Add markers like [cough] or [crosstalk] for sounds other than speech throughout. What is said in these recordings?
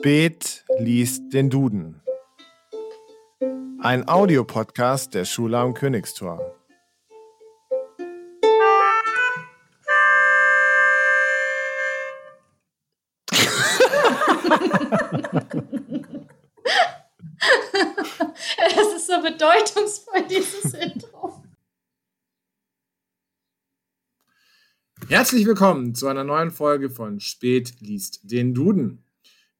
Spät liest den Duden. Ein Audiopodcast der Schule am Königstor. [laughs] Es ist so bedeutungsvoll, dieses Intro. Herzlich willkommen zu einer neuen Folge von Spät liest den Duden.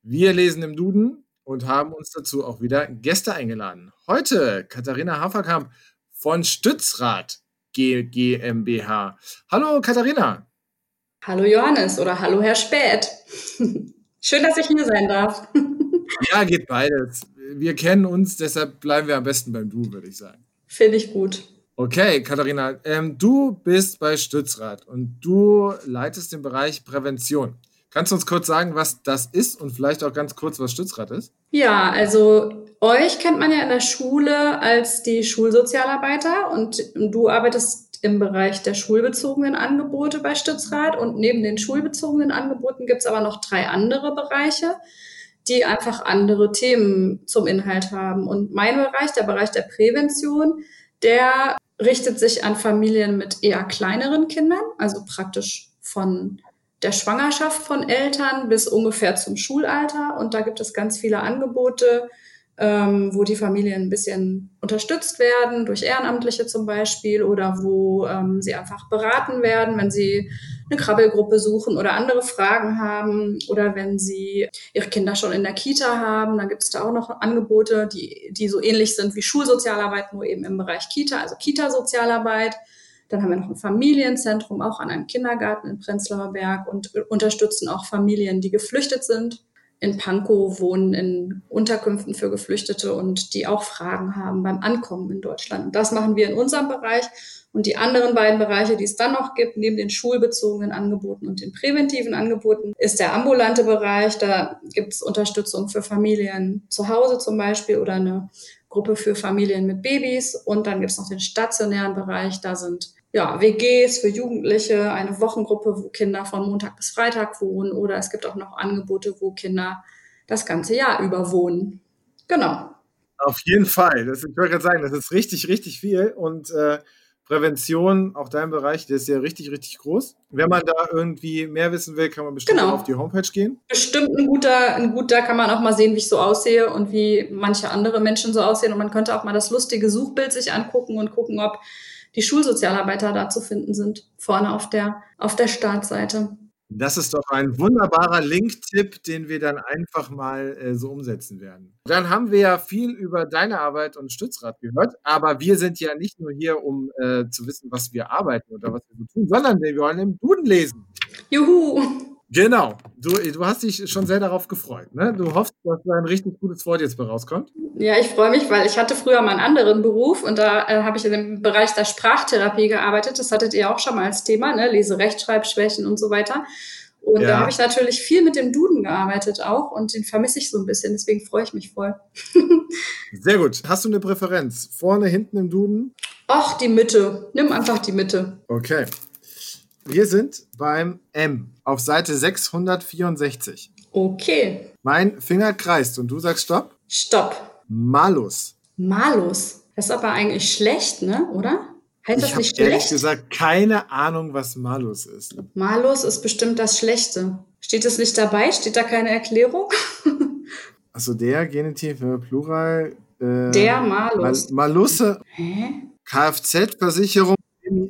Wir lesen im Duden und haben uns dazu auch wieder Gäste eingeladen. Heute Katharina Haferkamp von Stützrad GmbH. Hallo Katharina. Hallo Johannes oder hallo Herr Späth. [laughs] Schön, dass ich hier sein darf. [laughs] Ja, geht beides. Wir kennen uns, deshalb bleiben wir am besten beim Du, würde ich sagen. Finde ich gut. Okay, Katharina, ähm, du bist bei Stützrad und du leitest den Bereich Prävention. Kannst du uns kurz sagen, was das ist und vielleicht auch ganz kurz, was Stützrad ist? Ja, also euch kennt man ja in der Schule als die Schulsozialarbeiter und du arbeitest im Bereich der schulbezogenen Angebote bei Stützrad und neben den schulbezogenen Angeboten gibt es aber noch drei andere Bereiche, die einfach andere Themen zum Inhalt haben. Und mein Bereich, der Bereich der Prävention, der richtet sich an Familien mit eher kleineren Kindern, also praktisch von der Schwangerschaft von Eltern bis ungefähr zum Schulalter. Und da gibt es ganz viele Angebote, ähm, wo die Familien ein bisschen unterstützt werden, durch Ehrenamtliche zum Beispiel, oder wo ähm, sie einfach beraten werden, wenn sie eine Krabbelgruppe suchen oder andere Fragen haben oder wenn sie ihre Kinder schon in der Kita haben. Dann gibt es da auch noch Angebote, die, die so ähnlich sind wie Schulsozialarbeit, nur eben im Bereich Kita, also Kita-Sozialarbeit. Dann haben wir noch ein Familienzentrum, auch an einem Kindergarten in Prenzlauer Berg und unterstützen auch Familien, die geflüchtet sind in Pankow wohnen in Unterkünften für Geflüchtete und die auch Fragen haben beim Ankommen in Deutschland. Und das machen wir in unserem Bereich. Und die anderen beiden Bereiche, die es dann noch gibt, neben den schulbezogenen Angeboten und den präventiven Angeboten, ist der ambulante Bereich. Da gibt es Unterstützung für Familien zu Hause zum Beispiel oder eine Gruppe für Familien mit Babys. Und dann gibt es noch den stationären Bereich. Da sind ja, WGs für Jugendliche, eine Wochengruppe, wo Kinder von Montag bis Freitag wohnen oder es gibt auch noch Angebote, wo Kinder das ganze Jahr über wohnen. Genau. Auf jeden Fall. Das, ich wollte gerade sagen, das ist richtig, richtig viel und äh, Prävention, auch dein Bereich, der ist ja richtig, richtig groß. Wenn man da irgendwie mehr wissen will, kann man bestimmt genau. auf die Homepage gehen. Bestimmt ein guter, ein guter kann man auch mal sehen, wie ich so aussehe und wie manche andere Menschen so aussehen. Und man könnte auch mal das lustige Suchbild sich angucken und gucken, ob die Schulsozialarbeiter da zu finden sind, vorne auf der, auf der Startseite. Das ist doch ein wunderbarer Link-Tipp, den wir dann einfach mal äh, so umsetzen werden. Dann haben wir ja viel über deine Arbeit und Stützrad gehört, aber wir sind ja nicht nur hier, um äh, zu wissen, was wir arbeiten oder was wir so tun, sondern wir wollen im Duden lesen. Juhu! Genau. Du, du hast dich schon sehr darauf gefreut. Ne? Du hoffst, dass da ein richtig gutes Wort jetzt bei rauskommt. Ja, ich freue mich, weil ich hatte früher mal einen anderen Beruf und da äh, habe ich in dem Bereich der Sprachtherapie gearbeitet. Das hattet ihr auch schon mal als Thema, ne? Lese, Rechtschreibschwächen und so weiter. Und ja. da habe ich natürlich viel mit dem Duden gearbeitet auch und den vermisse ich so ein bisschen. Deswegen freue ich mich voll. [laughs] Sehr gut. Hast du eine Präferenz? Vorne, hinten im Duden? Ach, die Mitte. Nimm einfach die Mitte. Okay. Wir sind beim M auf Seite 664. Okay. Mein Finger kreist und du sagst Stopp? Stopp. Malus. Malus. Das ist aber eigentlich schlecht, ne? Oder? Heißt ich habe ehrlich gesagt keine Ahnung, was Malus ist. Malus ist bestimmt das Schlechte. Steht es nicht dabei? Steht da keine Erklärung? [laughs] also der Genitiv Plural. Äh, der Malus. Mal Malusse. Hä? Kfz-Versicherung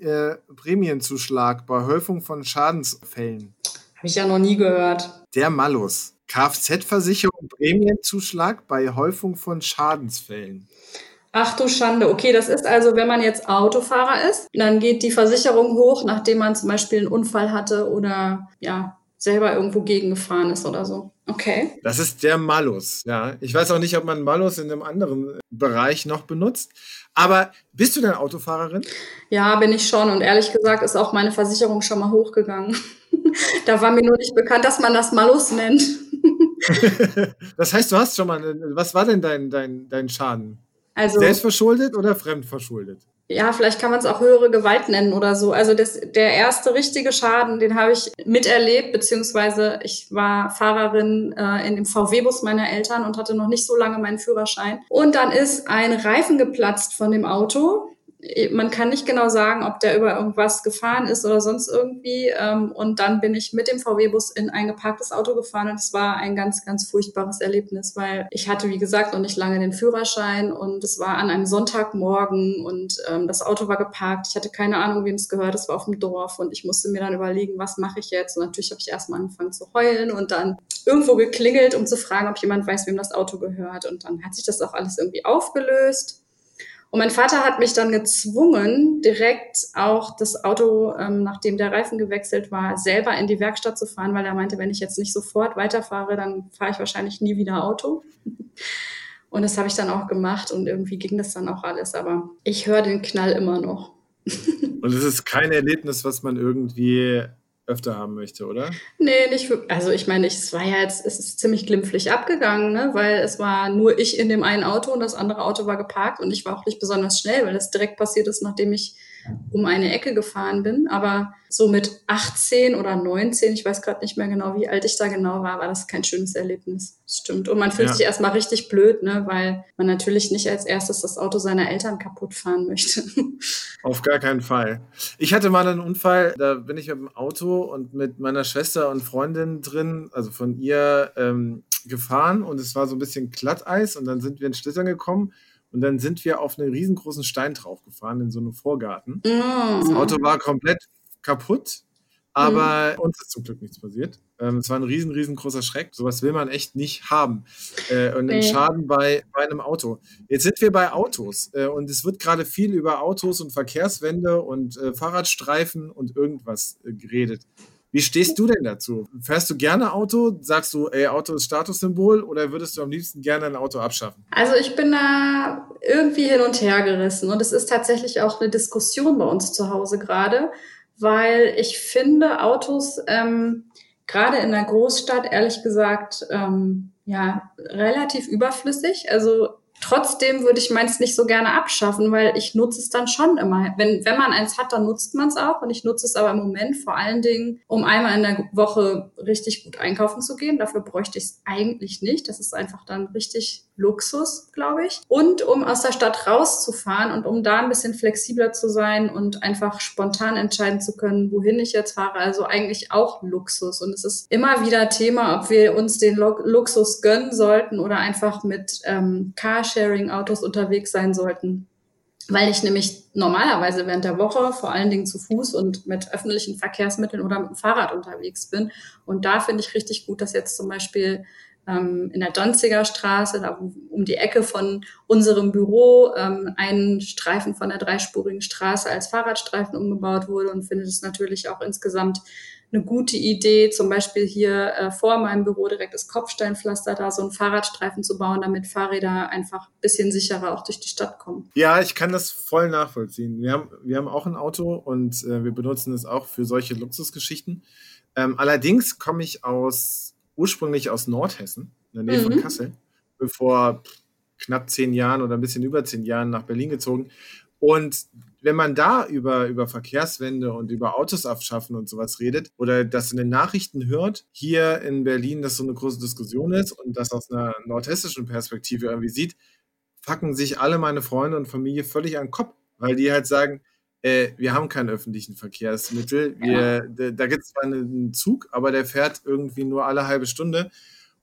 äh, Prämienzuschlag bei Häufung von Schadensfällen. Habe ich ja noch nie gehört. Der Malus. Kfz-Versicherung Prämienzuschlag bei Häufung von Schadensfällen. Ach du Schande. Okay, das ist also, wenn man jetzt Autofahrer ist, dann geht die Versicherung hoch, nachdem man zum Beispiel einen Unfall hatte oder ja, selber irgendwo gegengefahren ist oder so. Okay. Das ist der Malus, ja. Ich weiß auch nicht, ob man Malus in einem anderen Bereich noch benutzt. Aber bist du denn Autofahrerin? Ja, bin ich schon. Und ehrlich gesagt ist auch meine Versicherung schon mal hochgegangen. [laughs] da war mir nur nicht bekannt, dass man das Malus nennt. [laughs] das heißt, du hast schon mal, was war denn dein, dein, dein Schaden? Also, Selbstverschuldet oder fremdverschuldet? Ja, vielleicht kann man es auch höhere Gewalt nennen oder so. Also das, der erste richtige Schaden, den habe ich miterlebt, beziehungsweise ich war Fahrerin äh, in dem VW-Bus meiner Eltern und hatte noch nicht so lange meinen Führerschein. Und dann ist ein Reifen geplatzt von dem Auto man kann nicht genau sagen, ob der über irgendwas gefahren ist oder sonst irgendwie. Ähm, und dann bin ich mit dem VW-Bus in ein geparktes Auto gefahren und es war ein ganz, ganz furchtbares Erlebnis, weil ich hatte, wie gesagt, noch nicht lange den Führerschein und es war an einem Sonntagmorgen und ähm, das Auto war geparkt. Ich hatte keine Ahnung, wem es gehört. Es war auf dem Dorf und ich musste mir dann überlegen, was mache ich jetzt? Und natürlich habe ich erstmal angefangen zu heulen und dann irgendwo geklingelt, um zu fragen, ob jemand weiß, wem das Auto gehört. Und dann hat sich das auch alles irgendwie aufgelöst. Und mein Vater hat mich dann gezwungen, direkt auch das Auto, ähm, nachdem der Reifen gewechselt war, selber in die Werkstatt zu fahren, weil er meinte, wenn ich jetzt nicht sofort weiterfahre, dann fahre ich wahrscheinlich nie wieder Auto. [laughs] Und das habe ich dann auch gemacht und irgendwie ging das dann auch alles. Aber ich höre den Knall immer noch. [laughs] Und es ist kein Erlebnis, was man irgendwie öfter haben möchte, oder? Nee, nicht wirklich. Also ich meine, es war ja jetzt, es ist ziemlich glimpflich abgegangen, ne? weil es war nur ich in dem einen Auto und das andere Auto war geparkt und ich war auch nicht besonders schnell, weil das direkt passiert ist, nachdem ich um eine Ecke gefahren bin. Aber so mit 18 oder 19, ich weiß gerade nicht mehr genau, wie alt ich da genau war, war das kein schönes Erlebnis. Das stimmt. Und man fühlt ja. sich erstmal richtig blöd, ne? weil man natürlich nicht als erstes das Auto seiner Eltern kaputt fahren möchte. [laughs] Auf gar keinen Fall. Ich hatte mal einen Unfall, da bin ich mit dem Auto und mit meiner Schwester und Freundin drin, also von ihr ähm, gefahren und es war so ein bisschen Glatteis und dann sind wir in Schlittern gekommen und dann sind wir auf einen riesengroßen Stein draufgefahren in so einem Vorgarten. Mm. Das Auto war komplett kaputt, aber mm. uns ist zum Glück nichts passiert. Ähm, es war ein riesen, riesengroßer Schreck. Sowas will man echt nicht haben. Äh, und einen Schaden bei, bei einem Auto. Jetzt sind wir bei Autos äh, und es wird gerade viel über Autos und Verkehrswende und äh, Fahrradstreifen und irgendwas äh, geredet. Wie stehst du denn dazu? Fährst du gerne Auto? Sagst du, ey, Auto ist Statussymbol oder würdest du am liebsten gerne ein Auto abschaffen? Also ich bin da irgendwie hin und her gerissen und es ist tatsächlich auch eine Diskussion bei uns zu Hause gerade, weil ich finde Autos ähm, gerade in der Großstadt ehrlich gesagt ähm, ja relativ überflüssig. Also Trotzdem würde ich meins nicht so gerne abschaffen, weil ich nutze es dann schon immer. Wenn, wenn man eins hat, dann nutzt man es auch. Und ich nutze es aber im Moment vor allen Dingen, um einmal in der Woche richtig gut einkaufen zu gehen. Dafür bräuchte ich es eigentlich nicht. Das ist einfach dann richtig Luxus, glaube ich. Und um aus der Stadt rauszufahren und um da ein bisschen flexibler zu sein und einfach spontan entscheiden zu können, wohin ich jetzt fahre. Also eigentlich auch Luxus. Und es ist immer wieder Thema, ob wir uns den Luxus gönnen sollten oder einfach mit ähm, Carsharing-Autos unterwegs sein sollten weil ich nämlich normalerweise während der Woche vor allen Dingen zu Fuß und mit öffentlichen Verkehrsmitteln oder mit dem Fahrrad unterwegs bin. Und da finde ich richtig gut, dass jetzt zum Beispiel ähm, in der Danziger Straße, da um die Ecke von unserem Büro, ähm, ein Streifen von der dreispurigen Straße als Fahrradstreifen umgebaut wurde und finde es natürlich auch insgesamt eine gute Idee, zum Beispiel hier äh, vor meinem Büro direkt das Kopfsteinpflaster da so einen Fahrradstreifen zu bauen, damit Fahrräder einfach ein bisschen sicherer auch durch die Stadt kommen. Ja, ich kann das voll nachvollziehen. Wir haben, wir haben auch ein Auto und äh, wir benutzen es auch für solche Luxusgeschichten. Ähm, allerdings komme ich aus ursprünglich aus Nordhessen, in der Nähe mhm. von Kassel, bevor knapp zehn Jahren oder ein bisschen über zehn Jahren nach Berlin gezogen. Und wenn man da über, über Verkehrswende und über Autos abschaffen und sowas redet oder das in den Nachrichten hört, hier in Berlin das so eine große Diskussion ist und das aus einer nordhessischen Perspektive irgendwie sieht, fucken sich alle meine Freunde und Familie völlig an den Kopf, weil die halt sagen, äh, wir haben keinen öffentlichen Verkehrsmittel. Wir, ja. da, da gibt es zwar einen Zug, aber der fährt irgendwie nur alle halbe Stunde.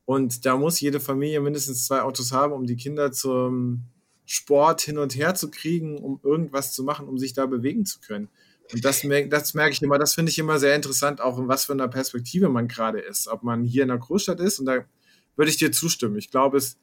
Und da muss jede Familie mindestens zwei Autos haben, um die Kinder zum Sport hin und her zu kriegen, um irgendwas zu machen, um sich da bewegen zu können. Und das, das merke ich immer, das finde ich immer sehr interessant, auch in was für einer Perspektive man gerade ist. Ob man hier in der Großstadt ist, und da würde ich dir zustimmen. Ich glaube, es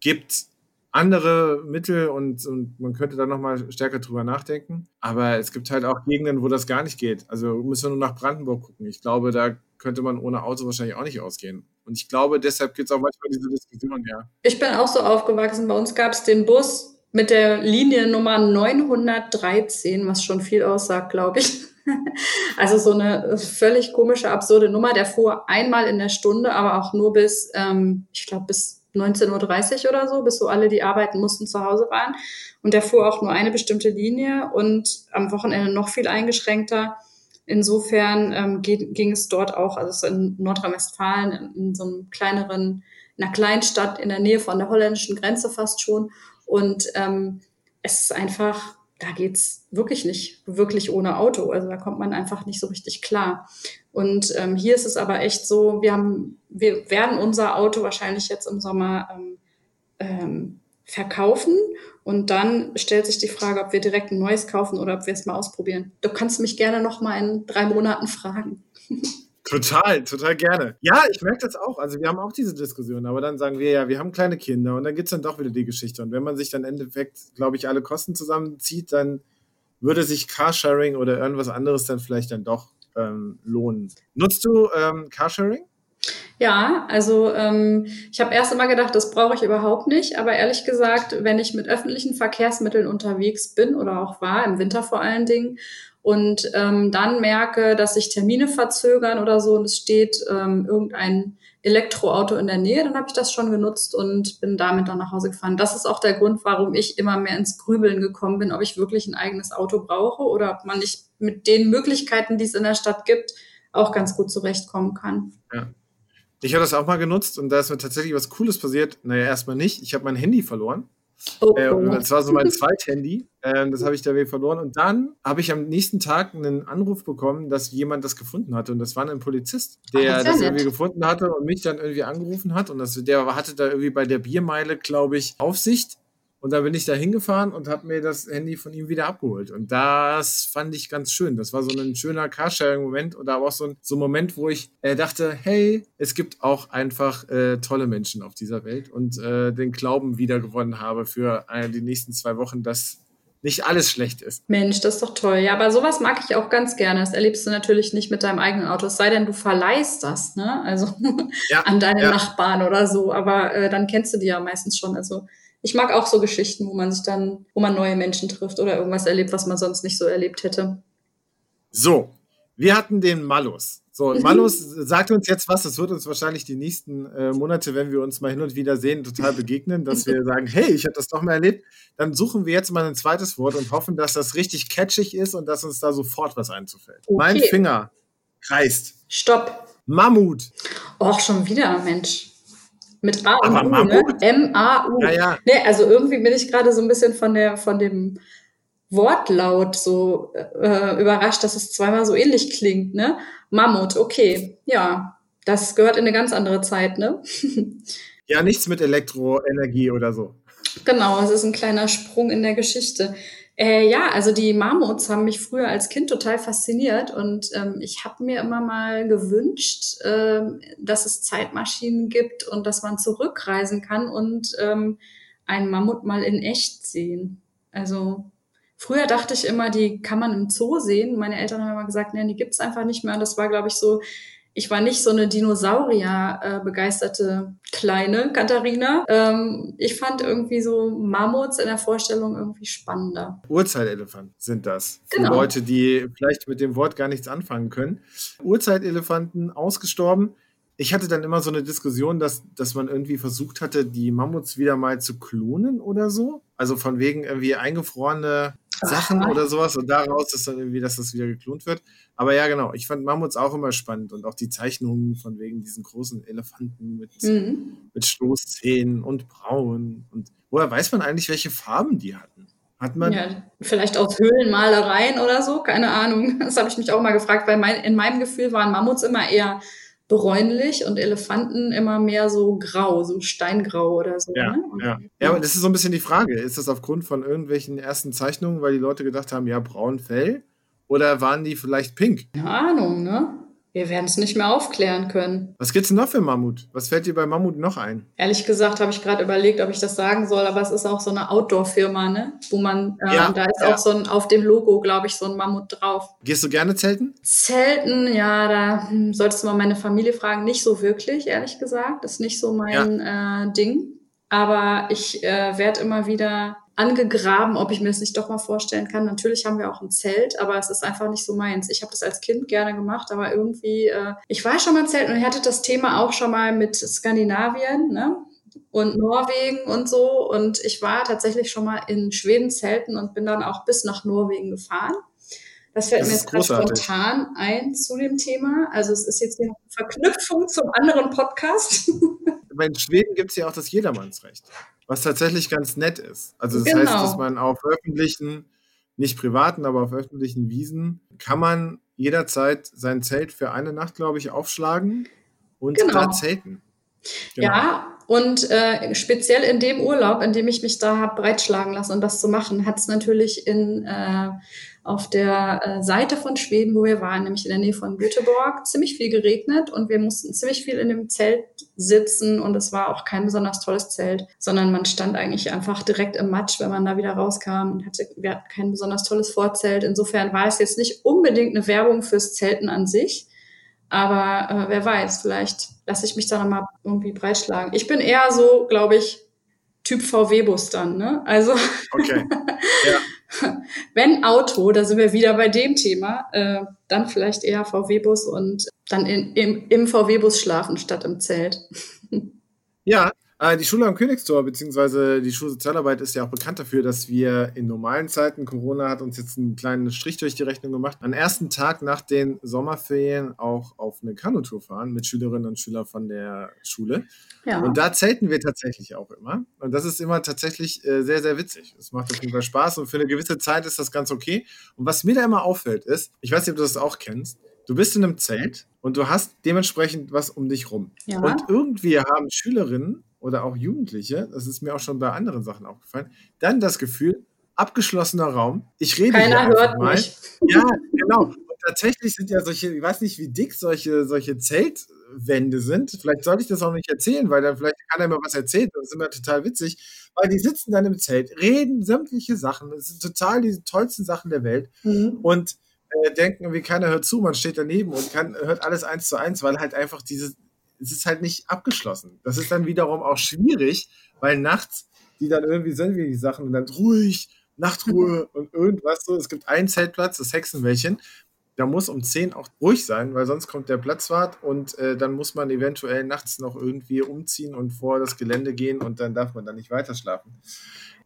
gibt andere Mittel und, und man könnte da nochmal stärker drüber nachdenken. Aber es gibt halt auch Gegenden, wo das gar nicht geht. Also müssen wir nur nach Brandenburg gucken. Ich glaube, da könnte man ohne Auto wahrscheinlich auch nicht ausgehen. Und ich glaube, deshalb gibt es auch manchmal diese Diskussion, ja. Ich bin auch so aufgewachsen. Bei uns gab es den Bus mit der Liniennummer 913, was schon viel aussagt, glaube ich. [laughs] Also so eine völlig komische, absurde Nummer. Der fuhr einmal in der Stunde, aber auch nur bis, ähm, ich glaube, bis 19.30 Uhr oder so, bis so alle, die arbeiten mussten, zu Hause waren. Und der fuhr auch nur eine bestimmte Linie und am Wochenende noch viel eingeschränkter. Insofern ähm, ging, ging es dort auch, also in Nordrhein-Westfalen, in, in, so einem kleineren, in einer Kleinstadt in der Nähe von der holländischen Grenze fast schon. Und ähm, es ist einfach, da geht's wirklich nicht wirklich ohne Auto. Also da kommt man einfach nicht so richtig klar. Und ähm, hier ist es aber echt so, wir haben, wir werden unser Auto wahrscheinlich jetzt im Sommer ähm, ähm, verkaufen und dann stellt sich die Frage, ob wir direkt ein neues kaufen oder ob wir es mal ausprobieren. Du kannst mich gerne noch mal in drei Monaten fragen. [laughs] Total, total gerne. Ja, ich merke das auch. Also wir haben auch diese Diskussion, aber dann sagen wir ja, wir haben kleine Kinder und dann gibt es dann doch wieder die Geschichte. Und wenn man sich dann im Endeffekt, glaube ich, alle Kosten zusammenzieht, dann würde sich Carsharing oder irgendwas anderes dann vielleicht dann doch ähm, lohnen. Nutzt du ähm, Carsharing? Ja, also ähm, ich habe erst immer gedacht, das brauche ich überhaupt nicht. Aber ehrlich gesagt, wenn ich mit öffentlichen Verkehrsmitteln unterwegs bin oder auch war, im Winter vor allen Dingen, und ähm, dann merke, dass sich Termine verzögern oder so und es steht ähm, irgendein Elektroauto in der Nähe, dann habe ich das schon genutzt und bin damit dann nach Hause gefahren. Das ist auch der Grund, warum ich immer mehr ins Grübeln gekommen bin, ob ich wirklich ein eigenes Auto brauche oder ob man nicht mit den Möglichkeiten, die es in der Stadt gibt, auch ganz gut zurechtkommen kann. Ja. Ich habe das auch mal genutzt und da ist mir tatsächlich was Cooles passiert. Naja, erstmal nicht. Ich habe mein Handy verloren. Oh, äh, und das war so mein [laughs] Zweithandy. Ähm, das habe ich da verloren. Und dann habe ich am nächsten Tag einen Anruf bekommen, dass jemand das gefunden hatte. Und das war ein Polizist, der Ach, das, das irgendwie gefunden hatte und mich dann irgendwie angerufen hat. Und das, der hatte da irgendwie bei der Biermeile, glaube ich, Aufsicht. Und da bin ich da hingefahren und habe mir das Handy von ihm wieder abgeholt. Und das fand ich ganz schön. Das war so ein schöner Carsharing-Moment und da war auch so ein, so ein Moment, wo ich äh, dachte, hey, es gibt auch einfach äh, tolle Menschen auf dieser Welt und äh, den Glauben wiedergewonnen habe für äh, die nächsten zwei Wochen, dass nicht alles schlecht ist. Mensch, das ist doch toll. Ja, aber sowas mag ich auch ganz gerne. Das erlebst du natürlich nicht mit deinem eigenen Auto, es sei denn, du verleihst das, ne? Also ja, [laughs] an deine ja. Nachbarn oder so. Aber äh, dann kennst du die ja meistens schon. Also ich mag auch so Geschichten, wo man sich dann, wo man neue Menschen trifft oder irgendwas erlebt, was man sonst nicht so erlebt hätte. So, wir hatten den Malus. So, [laughs] Malus sagt uns jetzt was. Das wird uns wahrscheinlich die nächsten äh, Monate, wenn wir uns mal hin und wieder sehen, total begegnen, dass wir [laughs] sagen, hey, ich habe das doch mal erlebt. Dann suchen wir jetzt mal ein zweites Wort und hoffen, dass das richtig catchig ist und dass uns da sofort was einzufällt. Okay. Mein Finger kreist. Stopp. Mammut. Och, schon wieder, Mensch. Mit A und U, ne? M-A-U. Ja, ja. Nee, also irgendwie bin ich gerade so ein bisschen von der, von dem Wortlaut so äh, überrascht, dass es zweimal so ähnlich klingt, ne? Mammut, okay. Ja, das gehört in eine ganz andere Zeit, ne? [laughs] ja, nichts mit Elektroenergie oder so. Genau, es ist ein kleiner Sprung in der Geschichte. Äh, ja, also die Mammuts haben mich früher als Kind total fasziniert und ähm, ich habe mir immer mal gewünscht, äh, dass es Zeitmaschinen gibt und dass man zurückreisen kann und ähm, einen Mammut mal in echt sehen. Also früher dachte ich immer, die kann man im Zoo sehen. Meine Eltern haben immer gesagt, nee, die gibt's einfach nicht mehr. Und das war, glaube ich, so ich war nicht so eine Dinosaurier-begeisterte kleine Katharina. Ähm, ich fand irgendwie so Mammuts in der Vorstellung irgendwie spannender. Urzeitelefanten sind das. Für genau. Leute, die vielleicht mit dem Wort gar nichts anfangen können. Urzeitelefanten ausgestorben. Ich hatte dann immer so eine Diskussion, dass, dass man irgendwie versucht hatte, die Mammuts wieder mal zu klonen oder so. Also von wegen irgendwie eingefrorene Sachen Ach, oder sowas und daraus ist dann irgendwie, dass das wieder geklont wird. Aber ja, genau, ich fand Mammuts auch immer spannend und auch die Zeichnungen von wegen diesen großen Elefanten mit, mhm. mit Stoßzähnen und Brauen. Und woher weiß man eigentlich, welche Farben die hatten? Hat man. Ja, vielleicht aus Höhlenmalereien oder so, keine Ahnung. [laughs] Das habe ich mich auch mal gefragt, weil mein, in meinem Gefühl waren Mammuts immer eher bräunlich und Elefanten immer mehr so grau, so steingrau oder so. Ja, ne? ja. ja, aber das ist so ein bisschen die Frage. Ist das aufgrund von irgendwelchen ersten Zeichnungen, weil die Leute gedacht haben, ja, braun Fell? Oder waren die vielleicht pink? Keine Ahnung, ne? Wir werden es nicht mehr aufklären können. Was gibt's denn noch für Mammut? Was fällt dir bei Mammut noch ein? Ehrlich gesagt habe ich gerade überlegt, ob ich das sagen soll, aber es ist auch so eine Outdoor-Firma, ne? Wo man, äh, ja, da ist ja. auch so ein, auf dem Logo, glaube ich, so ein Mammut drauf. Gehst du gerne zelten? Zelten, ja, da hm, solltest du mal meine Familie fragen. Nicht so wirklich, ehrlich gesagt. Das ist nicht so mein ja. äh, Ding. Aber ich äh, werde immer wieder angegraben, ob ich mir das nicht doch mal vorstellen kann. Natürlich haben wir auch ein Zelt, aber es ist einfach nicht so meins. Ich habe das als Kind gerne gemacht, aber irgendwie, äh, ich war schon mal Zelt und ich hatte das Thema auch schon mal mit Skandinavien, ne? und Norwegen und so. Und ich war tatsächlich schon mal in Schweden zelten und bin dann auch bis nach Norwegen gefahren. Das fällt das mir jetzt gerade spontan ein zu dem Thema. Also es ist jetzt eine Verknüpfung zum anderen Podcast. [laughs] In Schweden gibt es ja auch das Jedermannsrecht, was tatsächlich ganz nett ist. Also das genau. heißt, dass man auf öffentlichen, nicht privaten, aber auf öffentlichen Wiesen kann man jederzeit sein Zelt für eine Nacht, glaube ich, aufschlagen und genau. da zelten. Genau. Ja, und äh, speziell in dem Urlaub, in dem ich mich da habe breitschlagen lassen, um das zu machen, hat es natürlich in, äh, auf der äh, Seite von Schweden, wo wir waren, nämlich in der Nähe von Göteborg, ziemlich viel geregnet und wir mussten ziemlich viel in dem Zelt sitzen und es war auch kein besonders tolles Zelt, sondern man stand eigentlich einfach direkt im Matsch, wenn man da wieder rauskam und hatte, wir hatten kein besonders tolles Vorzelt. Insofern war es jetzt nicht unbedingt eine Werbung fürs Zelten an sich, aber äh, wer weiß, vielleicht lasse ich mich da nochmal irgendwie breitschlagen. Ich bin eher so, glaube ich, Typ VW-Bus dann, ne? Also okay. [laughs] ja. [laughs] wenn Auto, da sind wir wieder bei dem Thema, äh, dann vielleicht eher VW-Bus und dann in, im, im VW-Bus schlafen statt im Zelt. [laughs] ja, die Schule am Königstor, beziehungsweise die Schulsozialarbeit ist ja auch bekannt dafür, dass wir in normalen Zeiten, Corona hat uns jetzt einen kleinen Strich durch die Rechnung gemacht, am ersten Tag nach den Sommerferien auch auf eine Kanutour fahren mit Schülerinnen und Schülern von der Schule. Ja. Und da zelten wir tatsächlich auch immer. Und das ist immer tatsächlich äh, sehr, sehr witzig. Es macht auf jeden Fall Spaß und für eine gewisse Zeit ist das ganz okay. Und was mir da immer auffällt ist, ich weiß nicht, ob du das auch kennst, du bist in einem Zelt und du hast dementsprechend was um dich rum. Ja. Und irgendwie haben Schülerinnen oder auch Jugendliche, das ist mir auch schon bei anderen Sachen aufgefallen, dann das Gefühl, abgeschlossener Raum, ich rede Keiner hier hört mal. Mich. Ja, genau. Und tatsächlich sind ja solche, ich weiß nicht, wie dick solche, solche Zeltwände sind. Vielleicht sollte ich das auch nicht erzählen, weil dann vielleicht kann er mir was erzählen. Das ist immer total witzig. Weil die sitzen dann im Zelt, reden sämtliche Sachen. Das sind total die tollsten Sachen der Welt. Mhm. Und äh, denken, wie keiner hört zu, man steht daneben und kann, hört alles eins zu eins, weil halt einfach diese, es ist halt nicht abgeschlossen. Das ist dann wiederum auch schwierig, weil nachts die dann irgendwie sind wie die Sachen und dann ruhig, Nachtruhe [laughs] und irgendwas so. Es gibt einen Zeltplatz, das Hexenwäldchen. Da muss um 10 auch ruhig sein, weil sonst kommt der Platzwart und äh, dann muss man eventuell nachts noch irgendwie umziehen und vor das Gelände gehen und dann darf man da nicht weiter schlafen.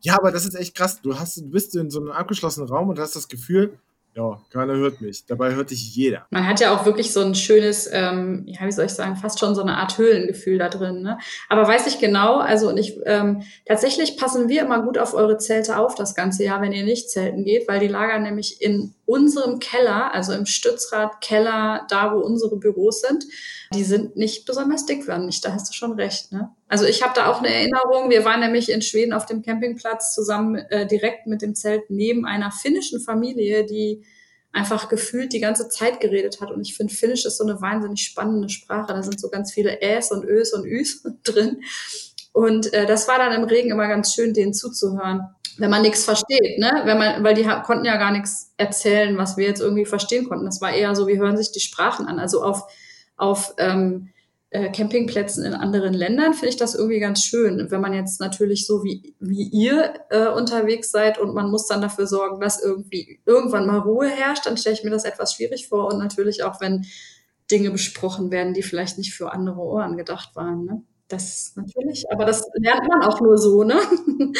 Ja, aber das ist echt krass. Du, hast, du bist in so einem abgeschlossenen Raum und hast das Gefühl, ja, keiner hört mich. Dabei hört dich jeder. Man hat ja auch wirklich so ein schönes, ähm, ja, wie soll ich sagen, fast schon so eine Art Höhlengefühl da drin. Ne? Aber weiß ich genau, also und ich ähm, tatsächlich passen wir immer gut auf eure Zelte auf das ganze Jahr, wenn ihr nicht zelten geht, weil die lagern nämlich in unserem Keller, also im Stützrad Keller, da wo unsere Büros sind, die sind nicht besonders dickwandig. Da hast du schon recht. Ne? Also ich habe da auch eine Erinnerung. Wir waren nämlich in Schweden auf dem Campingplatz zusammen äh, direkt mit dem Zelt neben einer finnischen Familie, die einfach gefühlt die ganze Zeit geredet hat. Und ich finde, Finnisch ist so eine wahnsinnig spannende Sprache. Da sind so ganz viele Äs und Ös und Üs [laughs] drin. Und äh, das war dann im Regen immer ganz schön, denen zuzuhören, wenn man nichts versteht, ne? Wenn man, weil die konnten ja gar nichts erzählen, was wir jetzt irgendwie verstehen konnten. Das war eher so, wir hören sich die Sprachen an. Also auf, auf ähm, äh, Campingplätzen in anderen Ländern finde ich das irgendwie ganz schön. Wenn man jetzt natürlich so wie, wie ihr äh, unterwegs seid und man muss dann dafür sorgen, dass irgendwie irgendwann mal Ruhe herrscht, dann stelle ich mir das etwas schwierig vor. Und natürlich auch, wenn Dinge besprochen werden, die vielleicht nicht für andere Ohren gedacht waren. Ne? Das natürlich, aber das lernt man auch nur so, ne? [laughs]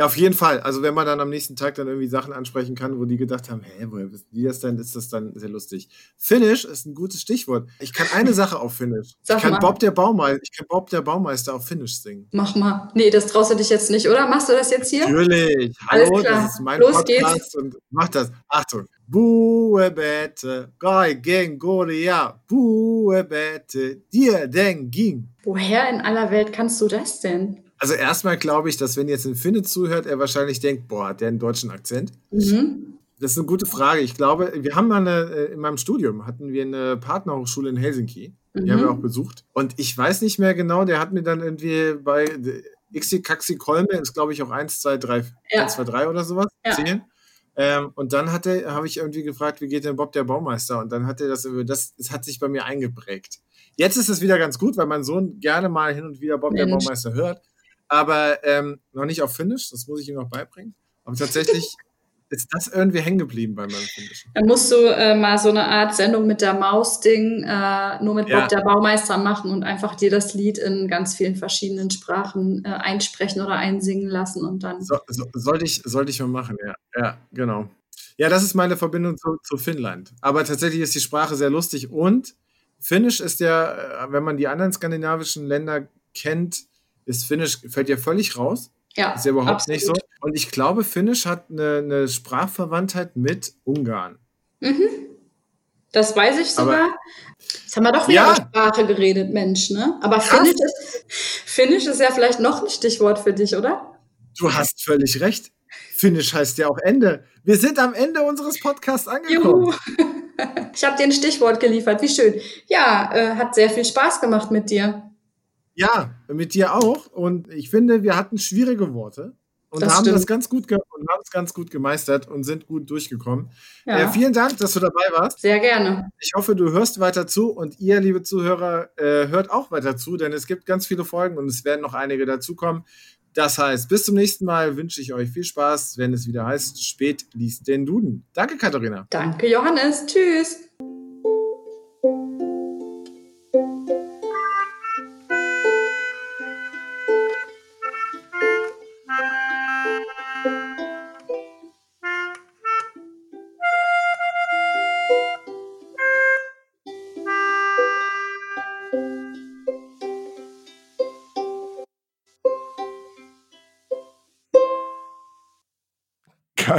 Ja, auf jeden Fall. Also wenn man dann am nächsten Tag dann irgendwie Sachen ansprechen kann, wo die gedacht haben, hä, woher wissen die das denn, ist das dann sehr lustig. Finnisch ist ein gutes Stichwort. Ich kann eine Sache auf Finnisch. Sag ich kann mal. Bob der Baumeister, ich kann Bob der Baumeister auf Finnisch singen. Mach mal. Nee, das traust du dich jetzt nicht, oder? Machst du das jetzt hier? Natürlich. Hallo, das ist mein Los Podcast geht's. und mach das. Achtung. Buebete, gai geng goria, buebete, dir den ging. Woher in aller Welt kannst du das denn? Also erstmal glaube ich, dass wenn jetzt ein Finne zuhört, er wahrscheinlich denkt, boah, hat der einen deutschen Akzent? Mhm. Das ist eine gute Frage. Ich glaube, wir haben mal eine, äh, in meinem Studium hatten wir eine Partnerhochschule in Helsinki. Die mhm. haben wir auch besucht. Und ich weiß nicht mehr genau, der hat mir dann irgendwie bei Ixi Kaxi Kolme, ist glaube ich auch 1, 2, 3, ja. 1, 2, 3 oder sowas, ja. zählen. Ähm, und dann hatte, habe ich irgendwie gefragt, wie geht denn Bob der Baumeister? Und dann hat er das, das, das hat sich bei mir eingeprägt. Jetzt ist es wieder ganz gut, weil mein Sohn gerne mal hin und wieder Bob Mensch. der Baumeister hört aber ähm, noch nicht auf Finnisch, das muss ich ihm noch beibringen. Aber tatsächlich [laughs] ist das irgendwie hängen geblieben bei meinem Finnischen. Dann musst du äh, mal so eine Art Sendung mit der Maus-Ding äh, nur mit Ja. Bob der Baumeister machen und einfach dir das Lied in ganz vielen verschiedenen Sprachen äh, einsprechen oder einsingen lassen und dann. So, so, sollte, ich, sollte ich mal machen, ja. Ja, genau. Ja, das ist meine Verbindung zu, zu Finnland. Aber tatsächlich ist die Sprache sehr lustig und Finnisch ist ja, äh, wenn man die anderen skandinavischen Länder kennt, ist Finnisch, fällt ja völlig raus. Ja, Ist ja überhaupt absolut. nicht so. Und ich glaube, Finnisch hat eine, eine Sprachverwandtheit mit Ungarn. Das weiß ich Aber- sogar. Jetzt haben wir doch wieder Ja. über Sprache geredet, Mensch, ne? Aber Krass. Finnisch ist, Finnisch ist ja vielleicht noch ein Stichwort für dich, oder? Du hast völlig recht. Finnisch heißt ja auch Ende. Wir sind am Ende unseres Podcasts angekommen. Juhu! [laughs] Ich habe dir ein Stichwort geliefert. Wie schön. Ja, äh, hat sehr viel Spaß gemacht mit dir. Ja, mit dir auch. Und ich finde, wir hatten schwierige Worte und Das haben stimmt. das ganz gut und haben es ganz gut gemeistert und sind gut durchgekommen. Ja, Äh, vielen Dank, dass du dabei warst. sehr gerne. Ich hoffe, du hörst weiter zu und ihr, liebe Zuhörer, äh, hört auch weiter zu, denn es gibt ganz viele Folgen und es werden noch einige dazukommen. Das heißt, bis zum nächsten Mal wünsche ich euch viel Spaß, wenn es wieder heißt, spät liest den Duden. Danke, Katharina. Danke, Johannes. Tschüss.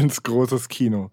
Ganz großes Kino.